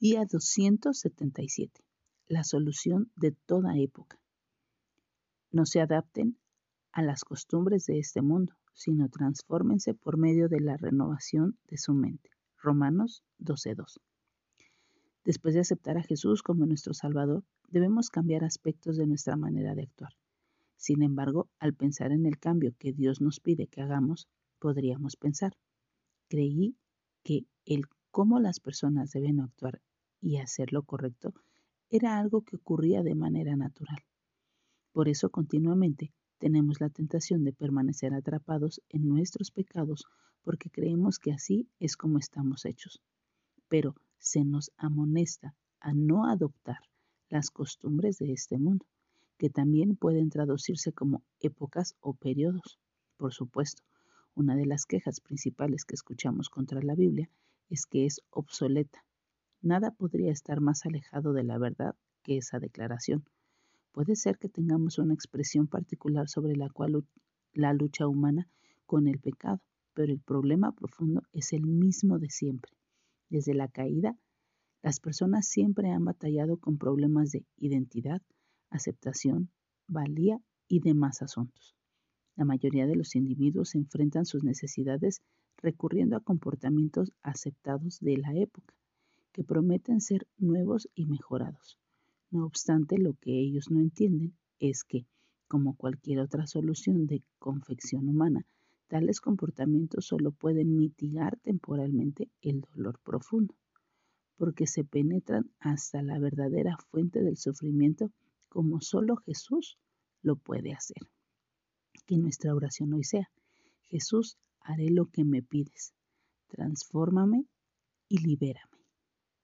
Día 277. La solución de toda época. No se adapten a las costumbres de este mundo, sino transfórmense por medio de la renovación de su mente. Romanos 12.2. Después de aceptar a Jesús como nuestro Salvador, debemos cambiar aspectos de nuestra manera de actuar. Sin embargo, al pensar en el cambio que Dios nos pide que hagamos, podríamos pensar, creí que el cómo las personas deben actuar y hacer lo correcto era algo que ocurría de manera natural. Por eso continuamente tenemos la tentación de permanecer atrapados en nuestros pecados porque creemos que así es como estamos hechos. Pero se nos amonesta a no adoptar las costumbres de este mundo, que también pueden traducirse como épocas o periodos. Por supuesto, una de las quejas principales que escuchamos contra la Biblia es que es obsoleta Nada podría estar más alejado de la verdad que esa declaración. Puede ser que tengamos una expresión particular sobre la cual la lucha humana con el pecado, pero el problema profundo es el mismo de siempre. Desde la caída, las personas siempre han batallado con problemas de identidad, aceptación, valía y demás asuntos. La mayoría de los individuos enfrentan sus necesidades recurriendo a comportamientos aceptados de la época que prometen ser nuevos y mejorados. No obstante, lo que ellos no entienden es que, como cualquier otra solución de confección humana, tales comportamientos solo pueden mitigar temporalmente el dolor profundo, porque se penetran hasta la verdadera fuente del sufrimiento como solo Jesús lo puede hacer. Que nuestra oración hoy sea, Jesús, haré lo que me pides, transfórmame y libérame.